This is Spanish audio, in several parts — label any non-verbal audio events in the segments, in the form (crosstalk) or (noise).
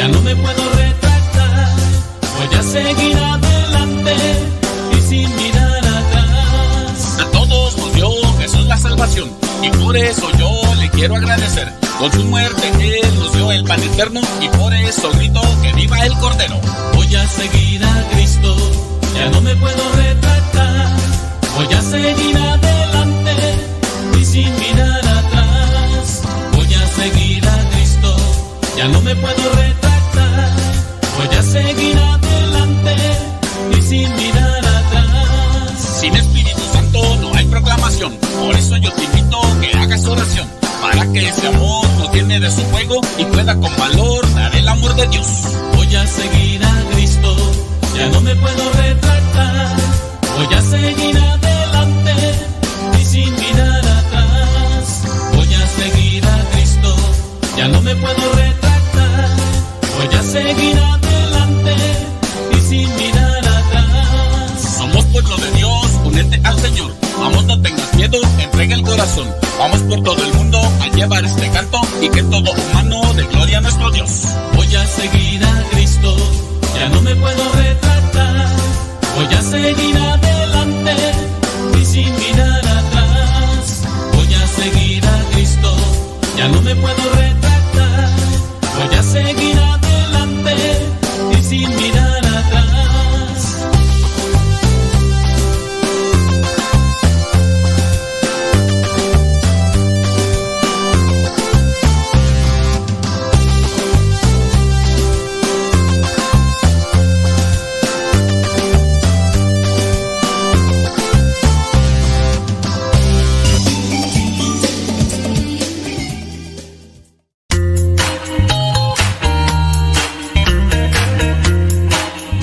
ya no me puedo retractar. Voy a seguir adelante y sin mirar atrás. A todos nos dio Jesús la salvación y por eso yo le quiero agradecer. Con su muerte Él nos dio el pan eterno y por eso grito que viva el Cordero. Voy a seguir a Cristo, ya no me puedo retractar. Voy a seguir adelante y sin mirar atrás. Voy a seguir a Cristo, ya no me puedo retractar. Voy a seguir adelante y sin mirar atrás. Sin Espíritu Santo no hay proclamación. Por eso yo te invito que hagas oración. Para que ese amor no tiene de su juego y pueda con valor dar el amor de Dios. Voy a seguir a Cristo, ya no me puedo retractar. Voy a seguir adelante y sin mirar atrás. Voy a seguir a Cristo, ya no me puedo retractar. Voy a seguir adelante y sin mirar atrás. Somos pueblo de Dios, únete al Señor. Vamos, no tengas miedo, entrega el corazón. Vamos por todo el mundo a llevar este canto y que todo humano de gloria a nuestro Dios. Voy a seguir a Cristo, ya no me puedo retractar. Voy a seguir adelante y sin mirar atrás. Voy a seguir a Cristo, ya no me puedo retractar. Voy a seguir adelante sin mirar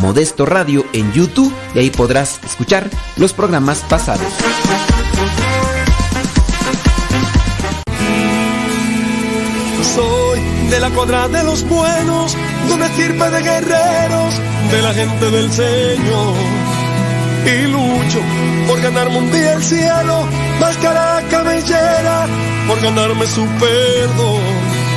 Modesto Radio en YouTube y ahí podrás escuchar los programas pasados. Soy de la cuadra de los buenos, de una estirpe de guerreros, de la gente del Señor. Y lucho por ganarme un día el cielo, máscara cabellera, por ganarme su perdón.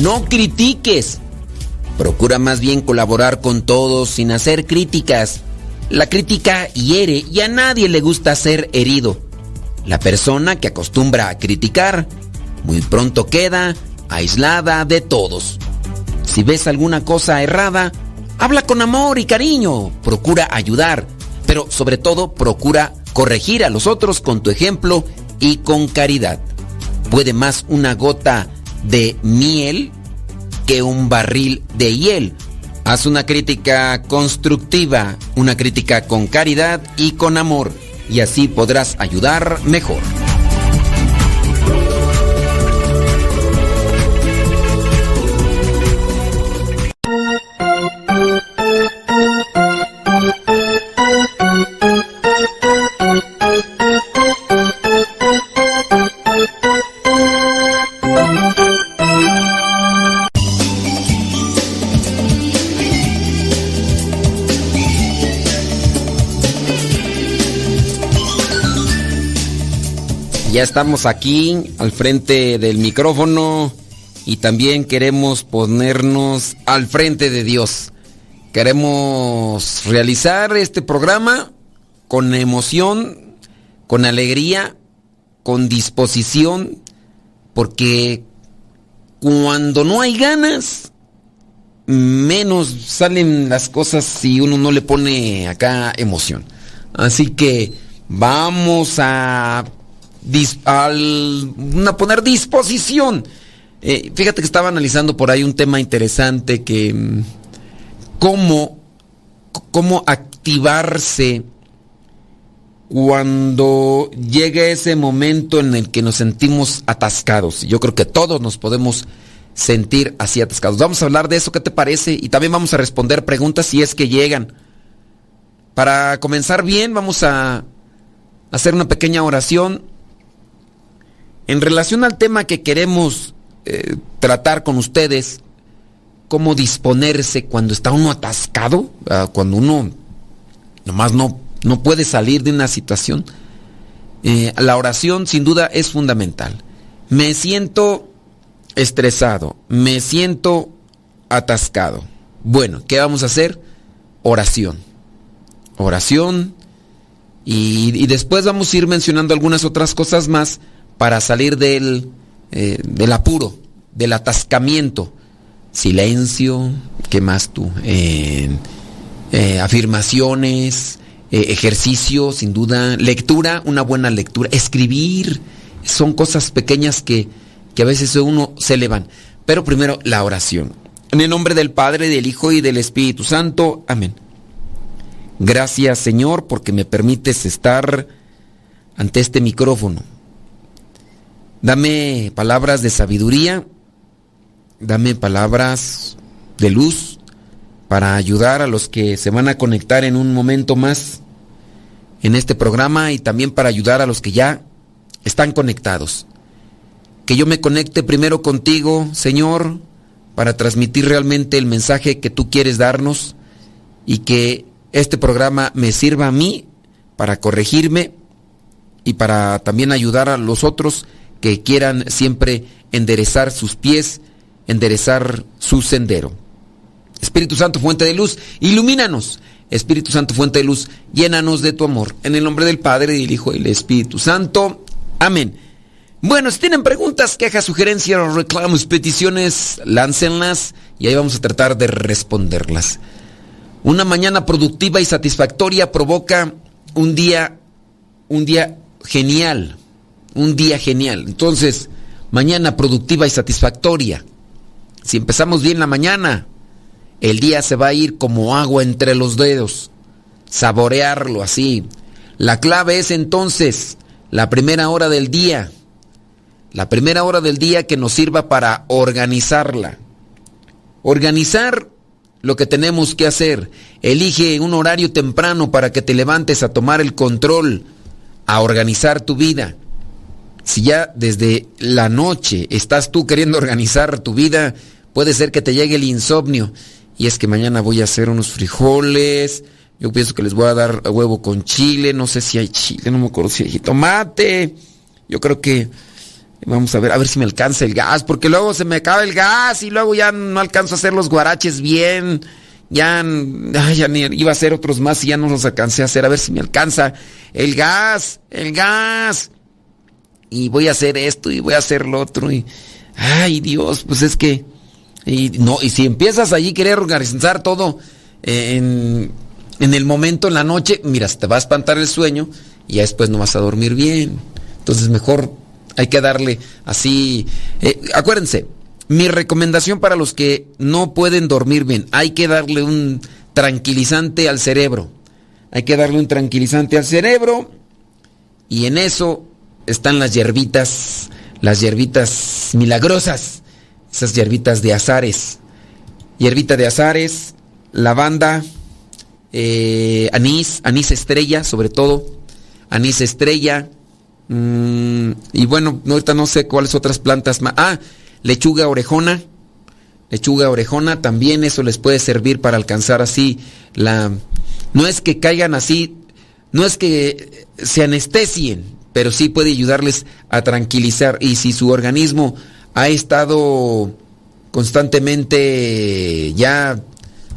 No critiques, Procura más bien colaborar con todos sin hacer críticas. La crítica hiere y a nadie le gusta ser herido. La persona que acostumbra a criticar muy pronto queda aislada de todos. Si ves alguna cosa errada, habla con amor y cariño, procura ayudar, pero sobre todo procura corregir a los otros con tu ejemplo y con caridad. Puede más una gota de miel que un barril de hiel. Haz una crítica constructiva, una crítica con caridad y con amor, y así podrás ayudar mejor. Ya estamos aquí al frente del micrófono y también queremos ponernos al frente de Dios. Queremos realizar este programa con emoción, con alegría, con disposición, porque cuando no hay ganas, menos salen las cosas si uno no le pone acá emoción. Así que vamos a al a poner disposición. Eh, fíjate que estaba analizando por ahí un tema interesante que mm, cómo, cómo activarse cuando llega ese momento en el que nos sentimos atascados. Yo creo que todos nos podemos sentir así atascados. Vamos a hablar de eso, ¿qué te parece? Y también vamos a responder preguntas si es que llegan. Para comenzar bien, vamos a hacer una pequeña oración en relación al tema que queremos eh, tratar con ustedes, cómo disponerse cuando está uno atascado, ah, cuando uno nomás no, no puede salir de una situación, eh, la oración sin duda es fundamental. Me siento estresado, me siento atascado. Bueno, ¿qué vamos a hacer? Oración. Oración. y después vamos a ir mencionando algunas otras cosas más para salir del, eh, del apuro, del atascamiento. Silencio, ¿qué más tú? Eh, afirmaciones, eh, ejercicio, sin duda, lectura, una buena lectura, escribir, son cosas pequeñas que, que a veces uno se elevan. Pero primero la oración. En el nombre del Padre, del Hijo y del Espíritu Santo. Amén. Gracias Señor porque me permites estar ante este micrófono Dame palabras de sabiduría, dame palabras de luz para ayudar a los que se van a conectar en un momento más en este programa y también para ayudar a los que ya están conectados. Que yo me conecte primero contigo, Señor, para transmitir realmente el mensaje que tú quieres darnos y que este programa me sirva a mí para corregirme y para también ayudar a los otros que quieran siempre enderezar sus pies, enderezar su sendero. Espíritu Santo, fuente de luz, ilumínanos. Espíritu Santo, fuente de luz, llénanos de tu amor. En el nombre del Padre, del Hijo y del Espíritu Santo. Amén. Bueno, si tienen preguntas, quejas, sugerencias, reclamos, peticiones, láncenlas y ahí vamos a tratar de responderlas. Una mañana productiva y satisfactoria provoca un día, un día genial un día genial. Entonces, mañana productiva y satisfactoria. Si empezamos bien la mañana, el día se va a ir como agua entre los dedos. Saborearlo así. La clave es entonces la primera hora del día. La primera hora del día que nos sirva para organizarla. Organizar lo que tenemos que hacer. Elige un horario temprano para que te levantes a tomar el control, a organizar tu vida. Si ya desde la noche estás tú queriendo organizar tu vida, puede ser que te llegue el insomnio. Y es que mañana voy a hacer unos frijoles. Yo pienso que les voy a dar huevo con chile. No sé si hay chile, no me acuerdo si hay tomate. Yo creo que Vamos a ver, a ver si me alcanza el gas, porque luego se me acaba el gas y luego ya no alcanzo a hacer los guaraches bien. Ya, ya ni iba a hacer otros más y ya no los alcancé a hacer. A ver si me alcanza el gas, el gas. Y voy a hacer esto y voy a hacer lo otro. Y, ay, Dios, pues es que. Y, no, y si empiezas allí querer organizar todo en, en el momento, en la noche, mira, te va a espantar el sueño y ya después no vas a dormir bien. Entonces, mejor hay que darle así. eh, acuérdense, mi recomendación para los que no pueden dormir bien, hay que darle un tranquilizante al cerebro. Hay que darle un tranquilizante al cerebro y en eso están las hierbitas, las hierbitas milagrosas, esas hierbitas de azares. Hierbita de azares, lavanda, eh, anís, anís estrella sobre todo, anís estrella, mm, y bueno, no, ahorita no sé cuáles otras plantas más. Ah, lechuga orejona, lechuga orejona, también eso les puede servir para alcanzar así la... No es que caigan así, no es que se anestesien, pero sí puede ayudarles a tranquilizar. Y si su organismo ha estado constantemente ya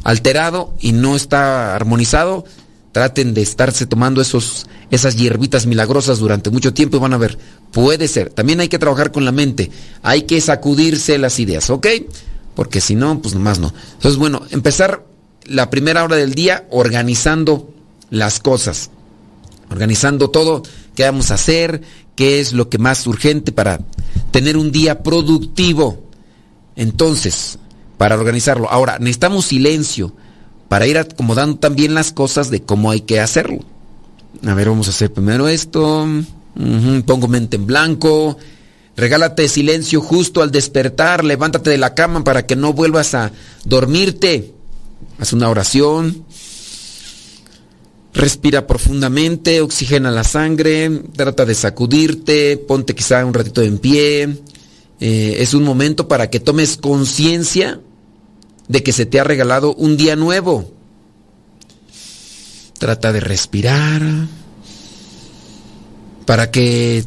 alterado y no está armonizado, traten de estarse tomando esos, esas hierbitas milagrosas durante mucho tiempo y van a ver, puede ser. También hay que trabajar con la mente, hay que sacudirse las ideas, ¿ok? Porque si no, pues nomás no. Entonces, bueno, empezar la primera hora del día organizando las cosas, organizando todo, qué vamos a hacer, qué es lo que más urgente para tener un día productivo. Entonces, para organizarlo. Ahora, necesitamos silencio para ir acomodando también las cosas de cómo hay que hacerlo. A ver, vamos a hacer primero esto. Pongo mente en blanco. Regálate silencio justo al despertar. Levántate de la cama para que no vuelvas a dormirte. Haz una oración. Respira profundamente, oxigena la sangre, trata de sacudirte, ponte quizá un ratito en pie. Eh, es un momento para que tomes conciencia de que se te ha regalado un día nuevo. Trata de respirar para que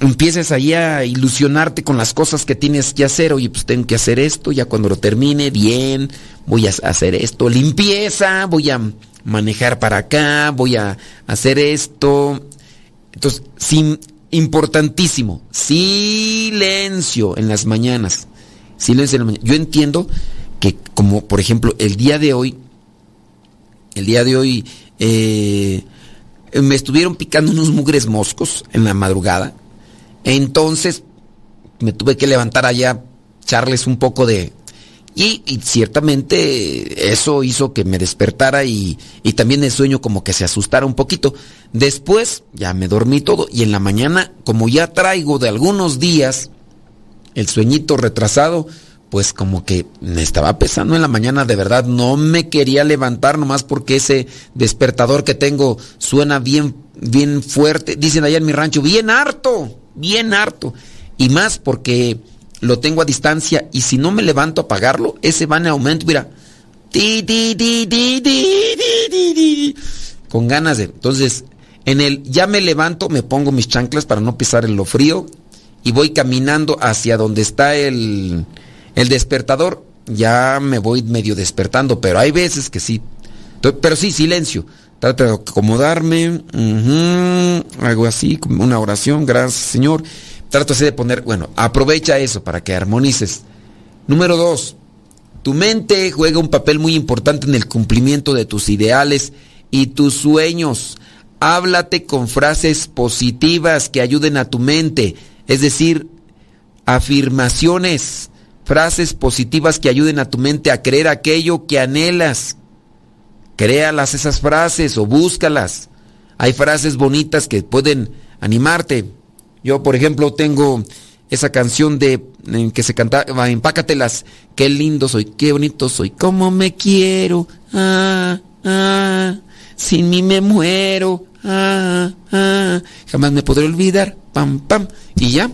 empieces ahí a ilusionarte con las cosas que tienes que hacer. Oye, pues tengo que hacer esto, ya cuando lo termine, bien, voy a hacer esto. Limpieza, voy a manejar para acá, voy a hacer esto. Entonces, sin, importantísimo, silencio en las mañanas. Silencio en la mañana. Yo entiendo que como por ejemplo el día de hoy, el día de hoy eh, me estuvieron picando unos mugres moscos en la madrugada. Entonces me tuve que levantar allá, echarles un poco de... Y, y ciertamente eso hizo que me despertara y, y también el sueño como que se asustara un poquito. Después ya me dormí todo y en la mañana, como ya traigo de algunos días el sueñito retrasado, pues como que me estaba pesando en la mañana, de verdad, no me quería levantar nomás porque ese despertador que tengo suena bien, bien fuerte, dicen allá en mi rancho, bien harto, bien harto. Y más porque lo tengo a distancia y si no me levanto a pagarlo, ese va en aumento, mira. Con ganas de... Entonces, en el ya me levanto, me pongo mis chanclas para no pisar en lo frío y voy caminando hacia donde está el, el despertador. Ya me voy medio despertando, pero hay veces que sí. Pero sí, silencio. Trato de acomodarme. algo así, una oración. Gracias, Señor. Trato así de poner, bueno, aprovecha eso para que armonices. Número dos, tu mente juega un papel muy importante en el cumplimiento de tus ideales y tus sueños. Háblate con frases positivas que ayuden a tu mente, es decir, afirmaciones, frases positivas que ayuden a tu mente a creer aquello que anhelas. Créalas esas frases o búscalas. Hay frases bonitas que pueden animarte. Yo, por ejemplo, tengo esa canción de en que se cantaba Empácatelas, qué lindo soy, qué bonito soy, cómo me quiero, ah, ah, sin mí me muero, ah, ah, jamás me podré olvidar, pam, pam, y ya.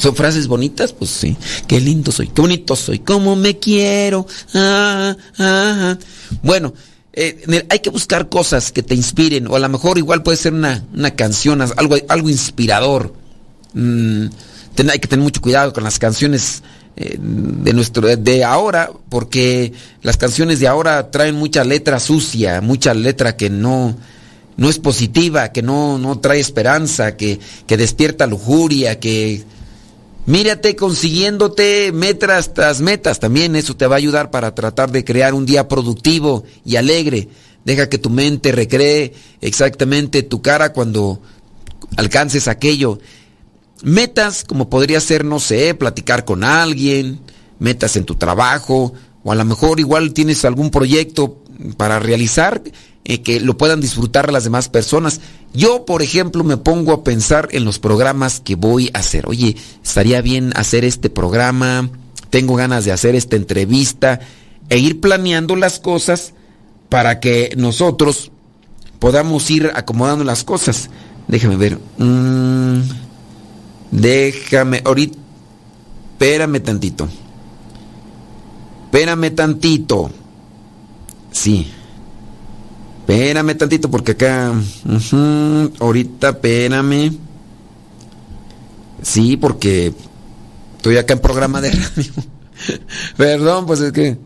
Son frases bonitas, pues sí. Qué lindo soy, qué bonito soy, cómo me quiero. Ah, ah, ah. Bueno, eh, hay que buscar cosas que te inspiren, o a lo mejor igual puede ser una, una canción, algo, algo inspirador. mm, hay que tener mucho cuidado con las canciones eh, de nuestro de ahora, porque las canciones de ahora traen mucha letra sucia, mucha letra que no, no es positiva, que no, no trae esperanza, que, que despierta lujuria, que mírate consiguiéndote metas tras metas. También eso te va a ayudar para tratar de crear un día productivo y alegre. Deja que tu mente recree exactamente tu cara cuando alcances aquello. Metas como podría ser, no sé, platicar con alguien, metas en tu trabajo, o a lo mejor igual tienes algún proyecto para realizar eh, que lo puedan disfrutar las demás personas. Yo, por ejemplo, me pongo a pensar en los programas que voy a hacer. Oye, estaría bien hacer este programa, tengo ganas de hacer esta entrevista e ir planeando las cosas para que nosotros podamos ir acomodando las cosas. Déjame ver. Mm, déjame, ahorita, espérame tantito. Espérame tantito. Sí. Espérame tantito porque acá... ahorita, espérame. Sí, porque estoy acá en programa de radio. (laughs) Perdón, pues es que...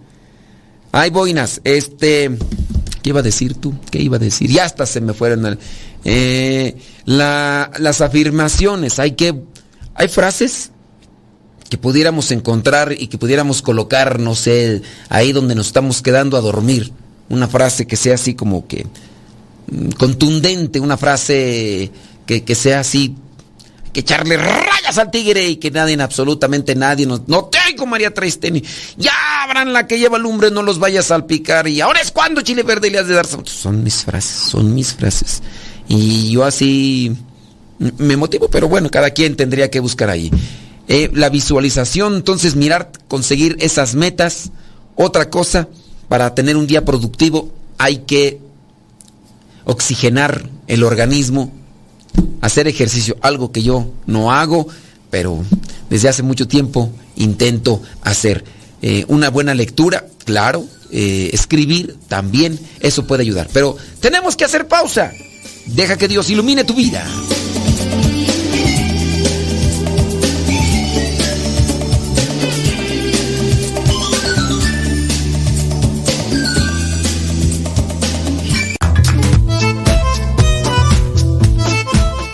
Ay, boinas, este... ¿Qué iba a decir tú? ¿Qué iba a decir? Ya hasta se me fueron. Eh, la- las afirmaciones, hay que... Hay frases que pudiéramos encontrar y que pudiéramos colocar, no sé, ahí donde nos estamos quedando a dormir. Una frase que sea así como que mm, contundente, una frase que, que sea así, que echarle rayas al tigre y que nadie, absolutamente nadie, no tengo María Traisteni, ya abran la que lleva lumbre, no los vayas a salpicar y ahora es cuando Chile Verde le has de dar... Son mis frases, son mis frases. Y yo así me motivo, pero bueno, cada quien tendría que buscar ahí. Eh, la visualización, entonces mirar, conseguir esas metas. Otra cosa, para tener un día productivo hay que oxigenar el organismo, hacer ejercicio, algo que yo no hago, pero desde hace mucho tiempo intento hacer. Eh, una buena lectura, claro, eh, escribir también, eso puede ayudar. Pero tenemos que hacer pausa. Deja que Dios ilumine tu vida.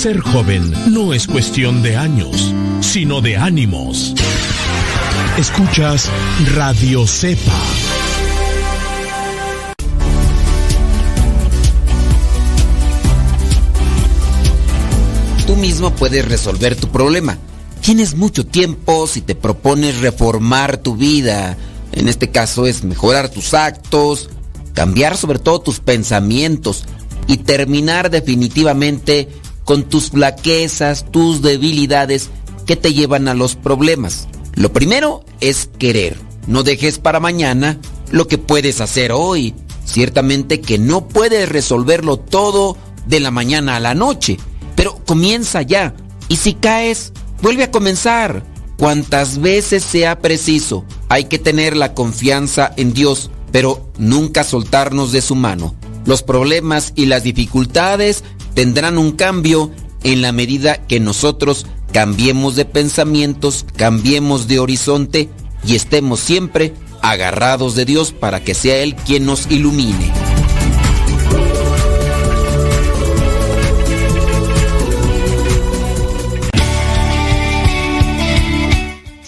Ser joven no es cuestión de años, sino de ánimos. Escuchas Radio Cepa. Tú mismo puedes resolver tu problema. Tienes mucho tiempo si te propones reformar tu vida. En este caso es mejorar tus actos, cambiar sobre todo tus pensamientos y terminar definitivamente con tus flaquezas, tus debilidades que te llevan a los problemas. Lo primero es querer. No dejes para mañana lo que puedes hacer hoy. Ciertamente que no puedes resolverlo todo de la mañana a la noche, pero comienza ya. Y si caes, vuelve a comenzar. Cuantas veces sea preciso, hay que tener la confianza en Dios, pero nunca soltarnos de su mano. Los problemas y las dificultades tendrán un cambio en la medida que nosotros cambiemos de pensamientos, cambiemos de horizonte y estemos siempre agarrados de Dios para que sea Él quien nos ilumine.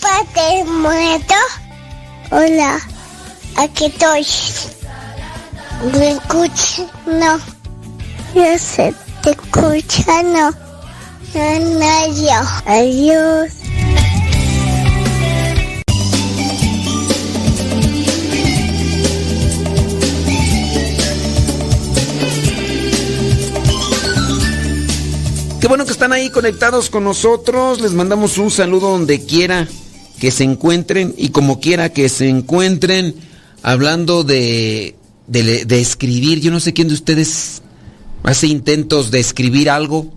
Padre muerto. Hola, aquí estoy. ¿Me escuchas? No. Yo sé, te escucha, no. No, no, yo. Adiós. bueno que están ahí conectados con nosotros. Les mandamos un saludo donde quiera que se encuentren y como quiera que se encuentren hablando de, de escribir. Yo no sé quién de ustedes hace intentos de escribir algo,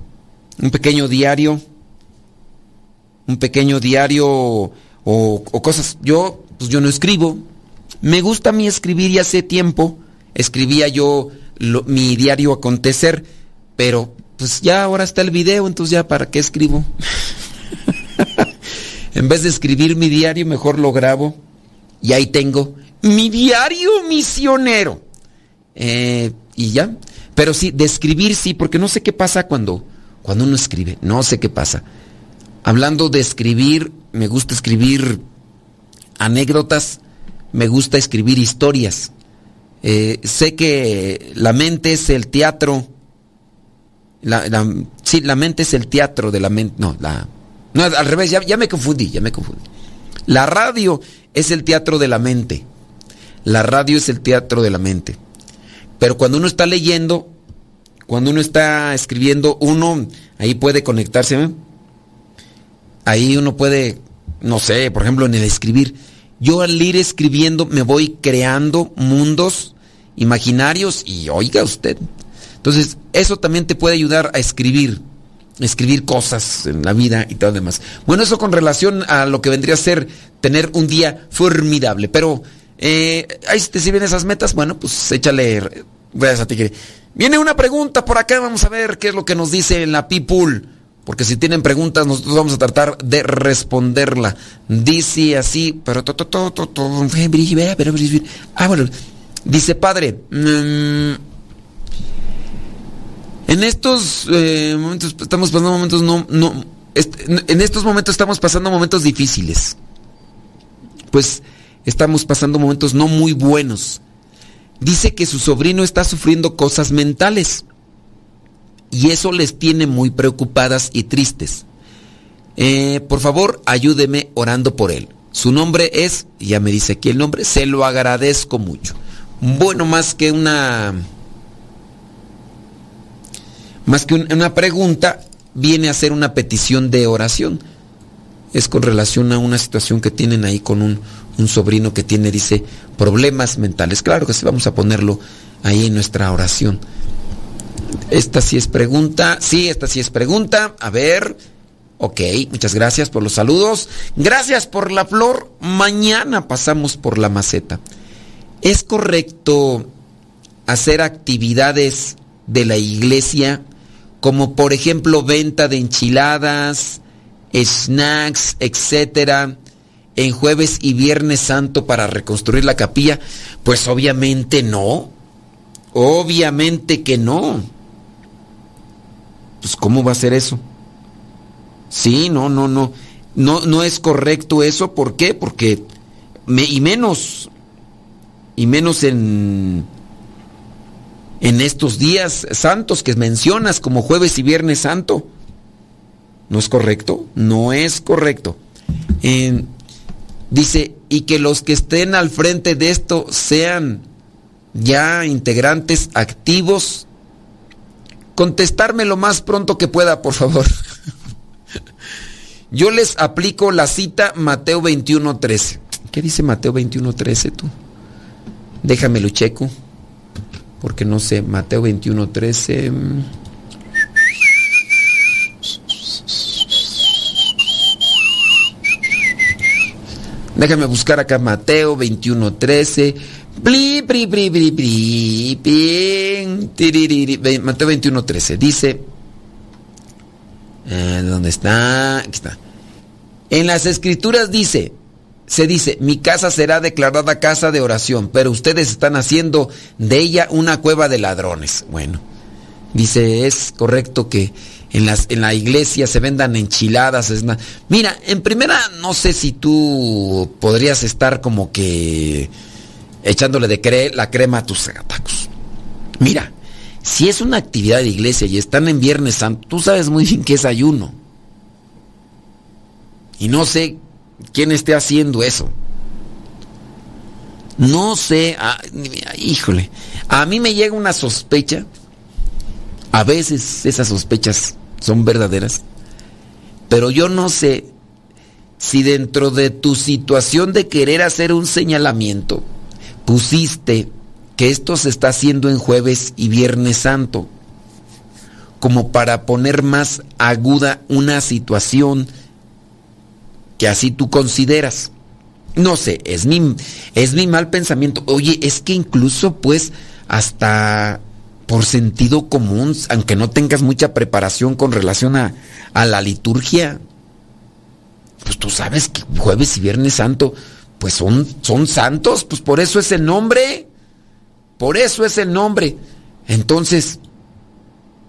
un pequeño diario, un pequeño diario o, cosas. Yo, pues yo no escribo. Me gusta a mí escribir y hace tiempo escribía yo mi diario acontecer, pero pues ya ahora está el video, entonces ya para qué escribo. (laughs) en vez de escribir mi diario, mejor lo grabo y ahí tengo mi diario misionero. Eh, y ya. Pero sí, de escribir sí, porque no sé qué pasa cuando, cuando uno escribe. No sé qué pasa. Hablando de escribir, me gusta escribir anécdotas, me gusta escribir historias. Eh, sé que la mente es el teatro. Sí, la mente es el teatro de la mente. No, la, no, al revés, ya me confundí, ya me confundí. La radio es el teatro de la mente. La radio es el teatro de la mente. Pero cuando uno está leyendo, cuando uno está escribiendo, uno ahí puede conectarse. ¿eh? Ahí uno puede, no sé, por ejemplo, en el escribir. Yo al ir escribiendo me voy creando mundos imaginarios y oiga usted. Entonces, eso también te puede ayudar a escribir, escribir cosas en la vida y todo demás. Bueno, eso con relación a lo que vendría a ser tener un día formidable. Pero, eh, ahí te sirven esas metas, bueno, pues échale. Gracias a ti. que- Viene una pregunta por acá, vamos a ver qué es lo que nos dice en la People. Porque si tienen preguntas, nosotros vamos a tratar de responderla. Dice así, pero Ah, bueno. Dice, padre, mm, en estos eh, momentos estamos pasando momentos no, no, en estos momentos estamos pasando momentos difíciles. Pues estamos pasando momentos no muy buenos. Dice que su sobrino está sufriendo cosas mentales y eso les tiene muy preocupadas y tristes. Eh, por favor, ayúdeme orando por él. Su nombre es, ya me dice aquí el nombre, se lo agradezco mucho. Bueno, más que una más que un- una pregunta, viene a ser una petición de oración. Es con relación a una situación que tienen ahí con un, un sobrino que tiene, dice, problemas mentales. Claro que sí, vamos a ponerlo ahí en nuestra oración. Esta sí es pregunta. Sí, esta sí es pregunta. A ver. Ok, muchas gracias por los saludos. Gracias por la flor. Mañana pasamos por la maceta. ¿Es correcto hacer actividades de la iglesia como por ejemplo venta de enchiladas, snacks, etcétera, en jueves y viernes santo para reconstruir la capilla? Pues obviamente no. Obviamente que no. Pues ¿cómo va a ser eso? Sí, no, no, no. No, no es correcto eso. ¿Por qué? Porque y menos y menos en en estos días santos que mencionas como jueves y viernes santo. ¿No es correcto? No es correcto. En- dice, y que los que estén al frente de esto sean ya integrantes activos. Contestarme lo más pronto que pueda, por favor. (laughs) Yo les aplico la cita Mateo 21.13. ¿Qué dice Mateo 21.13 tú? Déjamelo checo. Porque no sé, Mateo 21.13. Déjame buscar acá Mateo 21.13. Bli, bri, bri, bri, bri, pin, tiririri. Ve- Mateo 21.13. Dice. eh, ¿Dónde está? Aquí está. En las escrituras dice, se dice, mi casa será declarada casa de oración, pero ustedes están haciendo de ella una cueva de ladrones. Bueno, dice, es correcto que en, las, en la iglesia se vendan enchiladas. Es Mira, en primera, no sé si tú podrías estar como que echándole de cre- la crema a tus tacos. Mira, si es una actividad de iglesia y están en Viernes Santo, tú sabes muy bien que es ayuno. Y no sé quién esté haciendo eso. No sé, ah, híjole, a mí me llega una sospecha. A veces esas sospechas son verdaderas. Pero yo no sé si dentro de tu situación de querer hacer un señalamiento pusiste que esto se está haciendo en jueves y viernes santo, como para poner más aguda una situación que así tú consideras. No sé, es mi, es mi mal pensamiento. Oye, es que incluso pues hasta por sentido común, aunque no tengas mucha preparación con relación a, a la liturgia, pues tú sabes que jueves y viernes santo, pues son, son santos, pues por eso es el nombre. Por eso es el nombre. Entonces,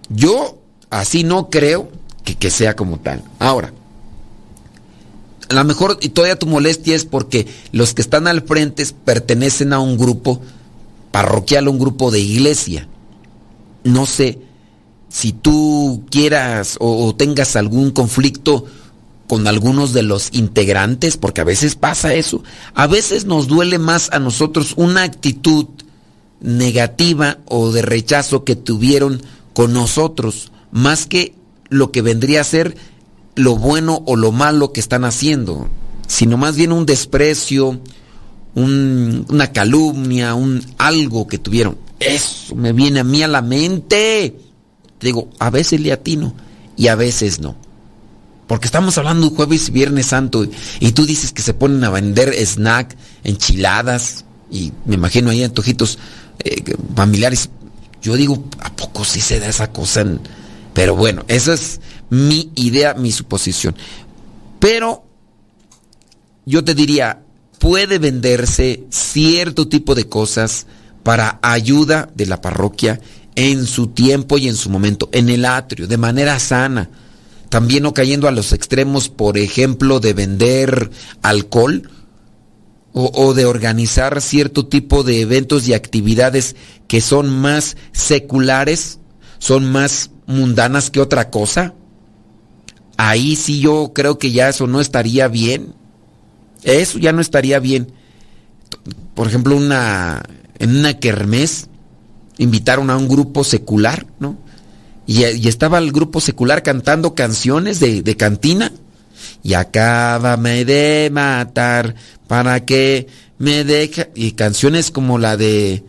yo así no creo que, que sea como tal. Ahora, a lo mejor y todavía tu molestia es porque los que están al frente pertenecen a un grupo parroquial, un grupo de iglesia. No sé si tú quieras o, tengas algún conflicto con algunos de los integrantes, porque a veces pasa eso. A veces nos duele más a nosotros una actitud negativa o de rechazo que tuvieron con nosotros, más que lo que vendría a ser lo bueno o lo malo que están haciendo, sino más bien un desprecio, un- una calumnia, un algo que tuvieron. Eso me viene a mí a la mente. Digo, a veces le atino y a veces no. Porque estamos hablando jueves y viernes santo y tú dices que se ponen a vender snack, enchiladas y me imagino ahí antojitos eh, familiares. Yo digo, ¿a poco sí se da esa cosa? Pero bueno, esa es mi idea, mi suposición. Pero yo te diría, puede venderse cierto tipo de cosas para ayuda de la parroquia en su tiempo y en su momento, en el atrio, de manera sana. También no cayendo a los extremos, por ejemplo, de vender alcohol o, o de organizar cierto tipo de eventos y actividades que son más seculares, son más mundanas que otra cosa. Ahí sí yo creo que ya eso no estaría bien. Eso ya no estaría bien. Por ejemplo, una en una kermés invitaron a un grupo secular, ¿no? Y, estaba el grupo secular cantando canciones de, cantina. Y acábame de matar para que me deje. Y canciones como la de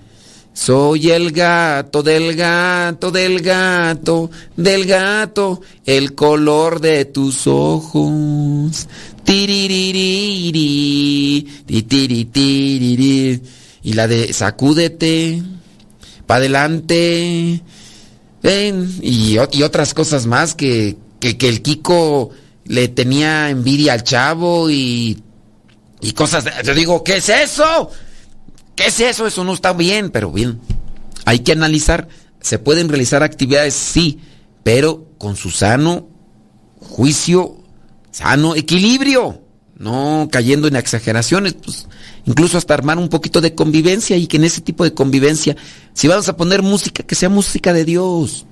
Soy el gato del gato del gato del gato, el color de tus ojos. Tiriririri, ti, tiri, tiriri. Y la de Sacúdete, pa' adelante. Ven, y, y otras cosas más que, que, que el Kiko le tenía envidia al chavo y, y cosas. de- yo digo, ¿qué es eso? ¿Qué es eso? Eso no está bien, pero bien. Hay que analizar. Se pueden realizar actividades, sí, pero con su sano juicio, sano equilibrio, no cayendo en exageraciones, pues, incluso hasta armar un poquito de convivencia y que en ese tipo de convivencia, si vamos a poner música, que sea música de Dios.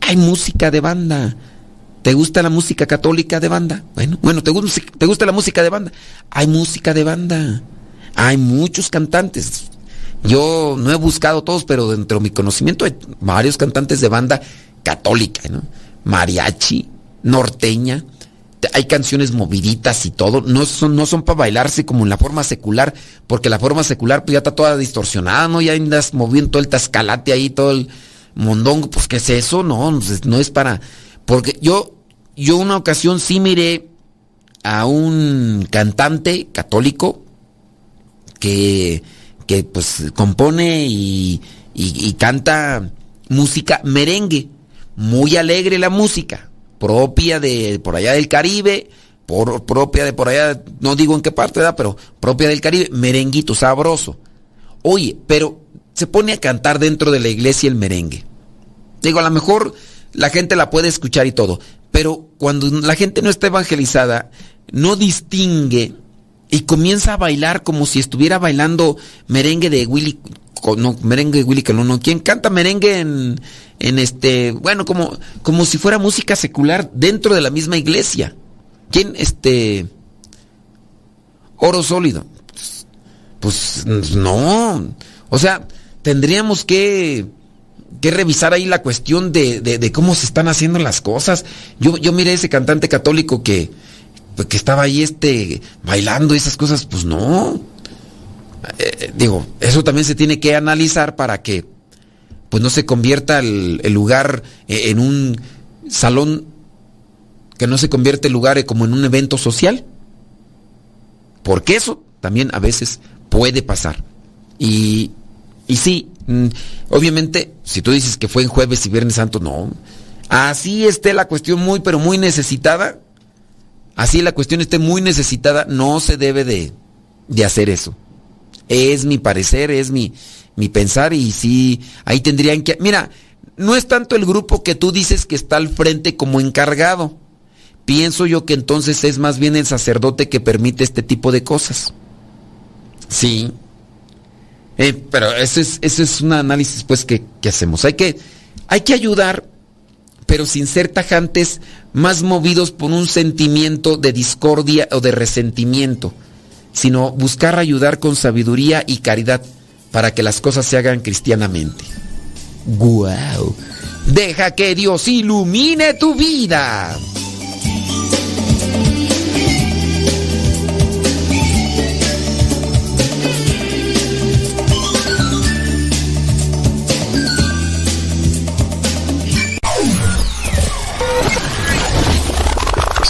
Hay música de banda. ¿Te gusta la música católica de banda? Bueno, bueno, ¿te gusta, ¿te gusta la música de banda? Hay música de banda. Hay muchos cantantes. Yo no he buscado todos, pero dentro de mi conocimiento hay varios cantantes de banda católica, ¿no? Mariachi, norteña. Hay canciones moviditas y todo. No son, no son para bailarse como en la forma secular, porque la forma secular pues ya está toda distorsionada, ¿no? Ya andas moviendo todo el tascalate ahí, todo el mondongo. Pues, ¿qué es eso? No, no es- no es para... Porque yo, yo una ocasión sí miré a un cantante católico que, que pues compone y- y canta música merengue. Muy alegre la música, propia de por allá del Caribe, por, propia de por allá, no digo en qué parte, ¿verdad? pero propia del Caribe, merenguito, sabroso. Oye, pero se pone a cantar dentro de la iglesia el merengue. Digo, a lo mejor la gente la puede escuchar y todo, pero cuando la gente no está evangelizada, no distingue y comienza a bailar como si estuviera bailando merengue de Willy, no, merengue de Willy Colón, no, ¿quién canta merengue en, en este, bueno, como, como si fuera música secular dentro de la misma iglesia? ¿Quién, este, oro sólido? Pues no, o sea, tendríamos que que revisar ahí la cuestión de, de- de cómo se están haciendo las cosas. Yo, yo miré ese cantante católico que, pues, que estaba ahí este, bailando y esas cosas, pues no. Eh, digo, eso también se tiene que analizar para que pues no se convierta el, lugar eh, en un salón, que no se convierta el lugar eh, como en un evento social. Porque eso también a veces puede pasar. Y, y sí, mm, obviamente, si tú dices que fue en jueves y viernes santo, no. Así esté la cuestión muy, pero muy necesitada. Así la cuestión esté muy necesitada, no se debe de, de hacer eso. Es mi parecer, es mi, mi pensar y sí, ahí tendrían que... Mira, no es tanto el grupo que tú dices que está al frente como encargado. Pienso yo que entonces es más bien el sacerdote que permite este tipo de cosas. Sí. Eh, pero ese es, ese es un análisis pues que, que hacemos. Hay que, hay que ayudar, pero sin ser tajantes, más movidos por un sentimiento de discordia o de resentimiento, sino buscar ayudar con sabiduría y caridad para que las cosas se hagan cristianamente. ¡Guau! Deja que Dios ilumine tu vida.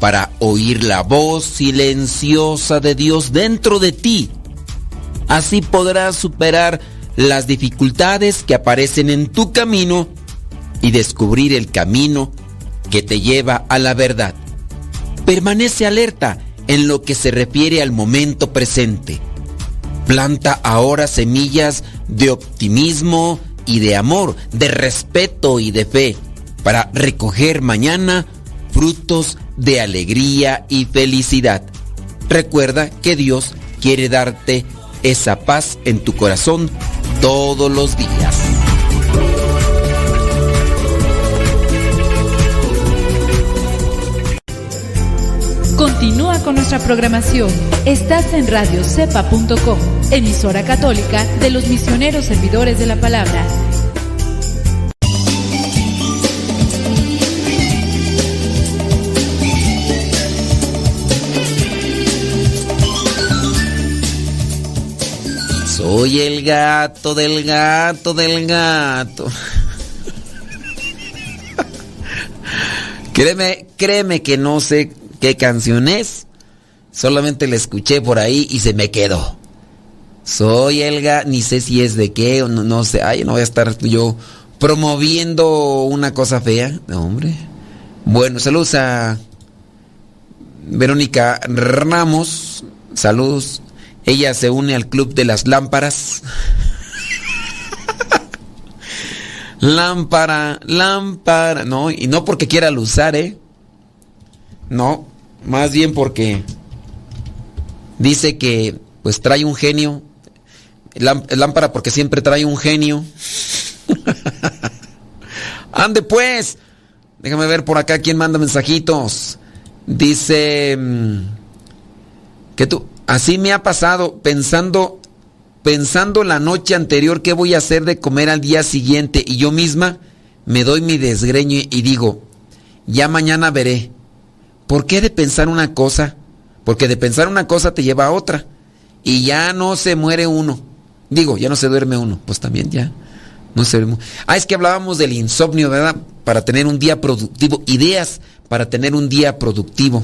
para oír la voz silenciosa de Dios dentro de ti. Así podrás superar las dificultades que aparecen en tu camino y descubrir el camino que te lleva a la verdad. Permanece alerta en lo que se refiere al momento presente. Planta ahora semillas de optimismo y de amor, de respeto y de fe, para recoger mañana frutos de alegría y felicidad. Recuerda que Dios quiere darte esa paz en tu corazón todos los días. Continúa con nuestra programación. Estás en radiocepa.com, emisora católica de los misioneros servidores de la palabra. Soy el gato del gato del gato. créeme, créeme que no sé qué canción es. Solamente la escuché por ahí y se me quedó. Soy el gato, ni sé si es de qué, o no, no sé. Ay, no voy a estar yo promoviendo una cosa fea. No, hombre. Bueno, saludos a Verónica Ramos. Saludos. Ella se une al club de las lámparas. Lámpara, lámpara. No, y no porque quiera usar, ¿eh? No, más bien porque dice que pues trae un genio. Lám- Lámpara porque siempre trae un genio. (laughs) Ande pues. Déjame ver por acá quién manda mensajitos. Dice mm, que tú así me ha pasado pensando pensando la noche anterior qué voy a hacer de comer al día siguiente y yo misma me doy mi desgreño y digo, ya mañana veré. ¿Por qué de pensar una cosa? Porque de pensar una cosa te lleva a otra y ya no se muere uno. Digo, ya no se duerme uno, pues también ya no se duerme. Ah, es que hablábamos del insomnio, ¿verdad? Para tener un día productivo, ideas para tener un día productivo.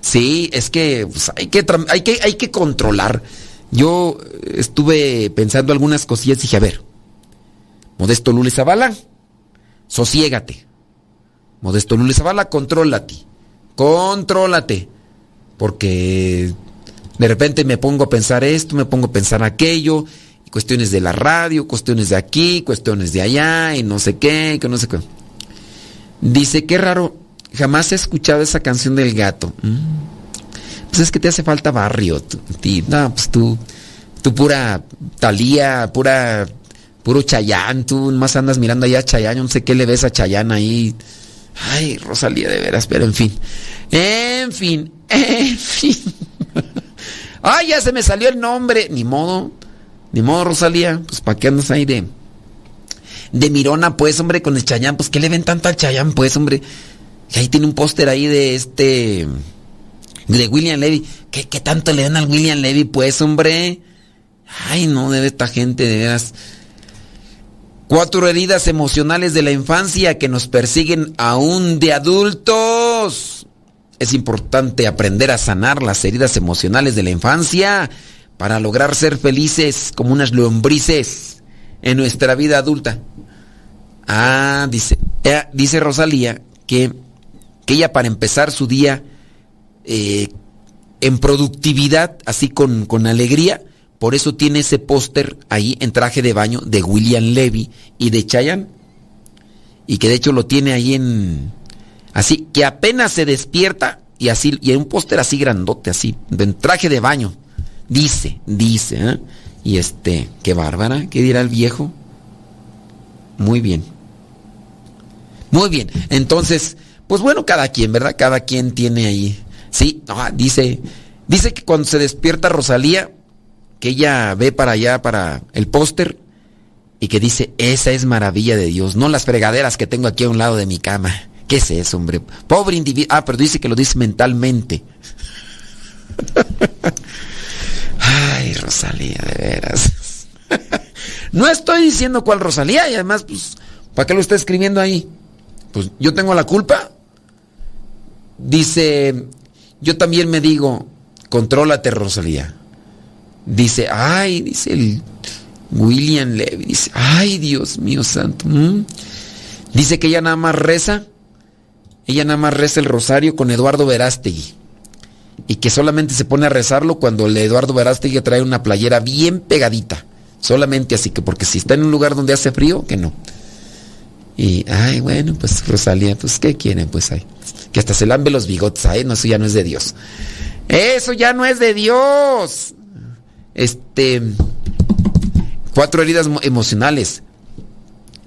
Sí, es que, pues, hay, que hay que hay que controlar. Yo estuve pensando algunas cosillas y dije, a ver, Modesto Lule Zavala, sosiégate. Modesto Lule Zavala, contrólate. Contrólate. Porque de repente me pongo a pensar esto, me pongo a pensar aquello, cuestiones de la radio, cuestiones de aquí, cuestiones de allá, y no sé qué, que no sé qué. Dice, qué raro, jamás he escuchado esa canción del gato. Mm. Pues es que te hace falta barrio. No, pues tú, tú pura Talía, pura, puro Chayán, tú más andas mirando allá a Chayán, yo no sé qué le ves a Chayán ahí. Ay, Rosalía, de veras, pero en fin. En fin, (laughs) en fin. Ay, ya se me salió el nombre. Ni modo, ni modo, Rosalía. Pues para qué andas ahí de, de Mirona, pues, hombre, con el Chayán. Pues, ¿qué le ven tanto al Chayán, pues, hombre? Y ahí tiene un póster ahí de este. De William Levy. ¿Qué, qué tanto le dan al William Levy, pues, hombre? Ay, no, debe esta gente, de veras. Cuatro heridas emocionales de la infancia que nos persiguen aún de adultos. Es importante aprender a sanar las heridas emocionales de la infancia para lograr ser felices como unas lombrices en nuestra vida adulta. Ah, dice, eh, dice Rosalía que, que ella para empezar su día eh, en productividad, así con, con alegría, por eso tiene ese póster ahí en traje de baño de William Levy y de Chayanne. Y que de hecho lo tiene ahí en... Así, que apenas se despierta y así, y en un póster así grandote, así, en traje de baño. Dice, dice, ¿eh? Y este, qué bárbara, ¿qué dirá el viejo? Muy bien. Muy bien, entonces, pues bueno, cada quien, ¿verdad? Cada quien tiene ahí. Sí, ah, dice, dice que cuando se despierta Rosalía, que ella ve para allá, para el póster, y que dice, esa es maravilla de Dios, no las fregaderas que tengo aquí a un lado de mi cama. ¿Qué es eso, hombre? Pobre individuo. Ah, pero dice que lo dice mentalmente. (laughs) Ay, Rosalía, de veras. (laughs) no estoy diciendo cuál Rosalía y además, pues, ¿para qué lo está escribiendo ahí? Pues yo tengo la culpa. Dice, yo también me digo, contrólate, Rosalía. Dice, ay, dice el William Levy, dice, ay, Dios mío santo. Dice que ella nada más reza, ella nada más reza el rosario con Eduardo Verástegui. Y que solamente se pone a rezarlo cuando el Eduardo Verástegui trae una playera bien pegadita. Solamente así que, porque si está en un lugar donde hace frío, que no. Y, ay, bueno, pues Rosalía, pues, ¿qué quieren? Pues, ay, que hasta se lambe los bigotes, ay, no, eso ya no es de Dios. Eso ya no es de Dios. Este, cuatro heridas mo- emocionales.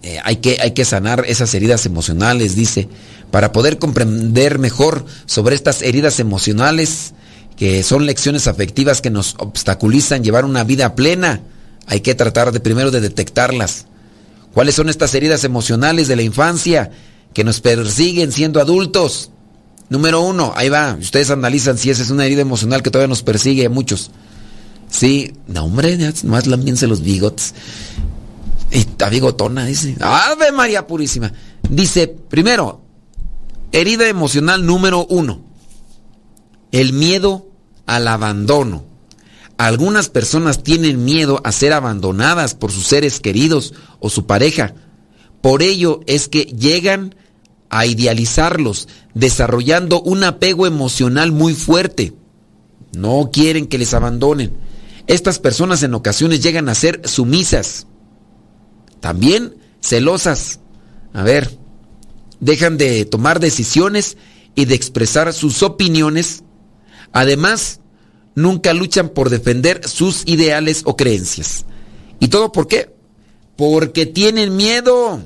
Eh, hay, que, hay que sanar esas heridas emocionales, dice, para poder comprender mejor sobre estas heridas emocionales, que son lecciones afectivas que nos obstaculizan llevar una vida plena. Hay que tratar de primero de detectarlas. ¿Cuáles son estas heridas emocionales de la infancia que nos persiguen siendo adultos? Número uno, ahí va, ustedes analizan si esa es una herida emocional que todavía nos persigue a muchos. Sí, no hombre, ya más lámbiense los bigotes. Y está bigotona, dice. Ave María Purísima. Dice, primero, herida emocional número uno. El miedo al abandono. Algunas personas tienen miedo a ser abandonadas por sus seres queridos o su pareja. Por ello es que llegan a idealizarlos, desarrollando un apego emocional muy fuerte. No quieren que les abandonen. Estas personas en ocasiones llegan a ser sumisas. También celosas. A ver, dejan de tomar decisiones y de expresar sus opiniones. Además, nunca luchan por defender sus ideales o creencias. ¿Y todo por qué? Porque tienen miedo.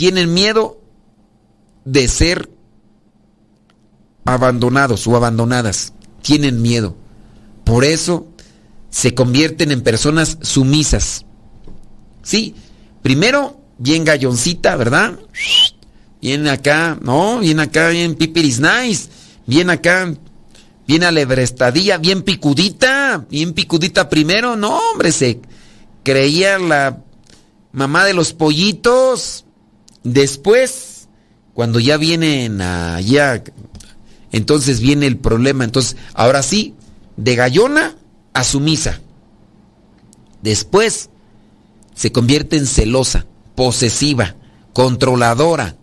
Tienen miedo de ser abandonados o abandonadas. Tienen miedo. Por eso se convierten en personas sumisas. Sí, primero bien galloncita, ¿verdad? Bien acá, no, bien acá, bien pipiris nice. Bien acá, bien alebrestadilla, bien picudita, bien picudita primero. No, hombre, se creía la mamá de los pollitos. Después, cuando ya vienen allá, entonces viene el problema. Entonces, ahora sí, de gallona a sumisa. Después se convierte en celosa, posesiva, controladora.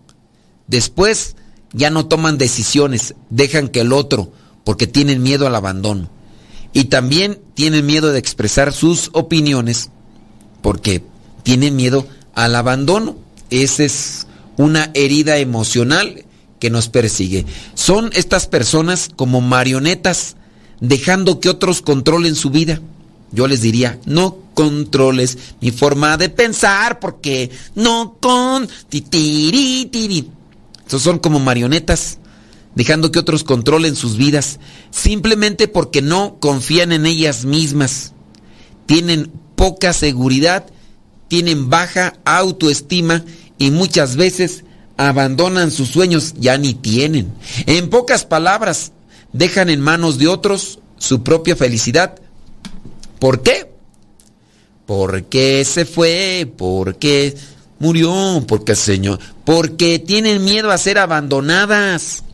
Después ya no toman decisiones, dejan que el otro, porque tienen miedo al abandono. Y también tienen miedo de expresar sus opiniones, porque tienen miedo al abandono. Esa es una herida emocional que nos persigue. Son estas personas como marionetas, dejando que otros controlen su vida. Yo les diría, no controles mi forma de pensar porque no con... Esos son como marionetas, dejando que otros controlen sus vidas, simplemente porque no confían en ellas mismas. Tienen poca seguridad, tienen baja autoestima y muchas veces abandonan sus sueños, ya ni tienen. En pocas palabras, dejan en manos de otros su propia felicidad. ¿Por qué? Porque se fue, porque murió, porque Señor, porque tienen miedo a ser abandonadas.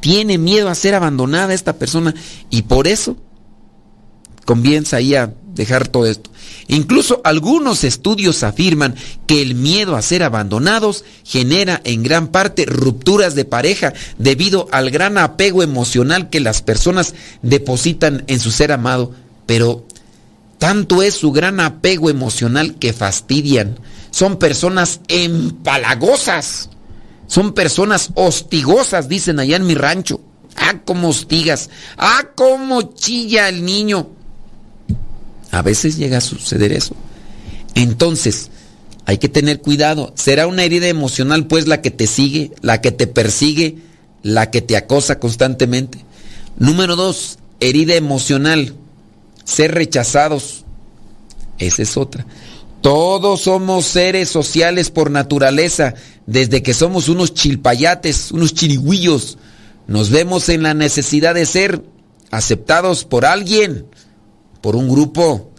Tiene miedo a ser abandonada esta persona y por eso comienza ahí a dejar todo esto. Incluso algunos estudios afirman que el miedo a ser abandonados genera en gran parte rupturas de pareja debido al gran apego emocional que las personas depositan en su ser amado. Pero tanto es su gran apego emocional que fastidian. Son personas empalagosas. Son personas hostigosas, dicen allá en mi rancho. Ah, cómo hostigas. Ah, cómo chilla el niño. A veces llega a suceder eso. Entonces, hay que tener cuidado. Será una herida emocional pues la que te sigue, la que te persigue, la que te acosa constantemente. Número dos, herida emocional. Ser rechazados. Esa es otra. Todos somos seres sociales por naturaleza, desde que somos unos chilpayates, unos chirigüillos. Nos vemos en la necesidad de ser aceptados por alguien por un grupo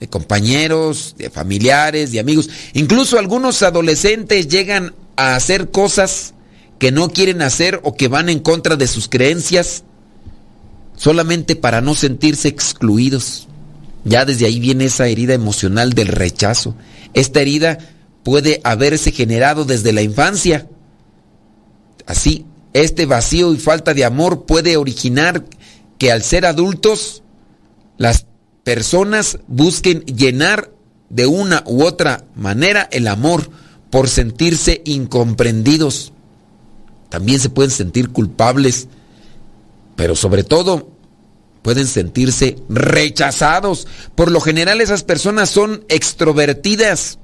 de compañeros, de familiares, de amigos. Incluso algunos adolescentes llegan a hacer cosas que no quieren hacer o que van en contra de sus creencias solamente para no sentirse excluidos. Ya desde ahí viene esa herida emocional del rechazo. Esta herida puede haberse generado desde la infancia. Así, este vacío y falta de amor puede originar que al ser adultos las personas busquen llenar de una u otra manera el amor por sentirse incomprendidos. También se pueden sentir culpables, pero sobre todo pueden sentirse rechazados. Por lo general esas personas son extrovertidas,